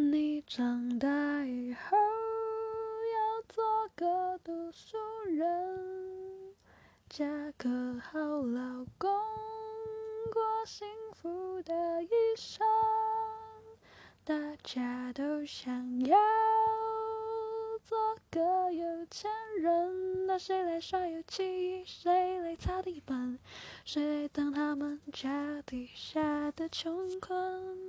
你长大以后要做个读书人，嫁个好老公，过幸福的一生。大家都想要做个有钱人，那谁来刷油漆？谁来擦地板？谁来当他们家底下的穷困？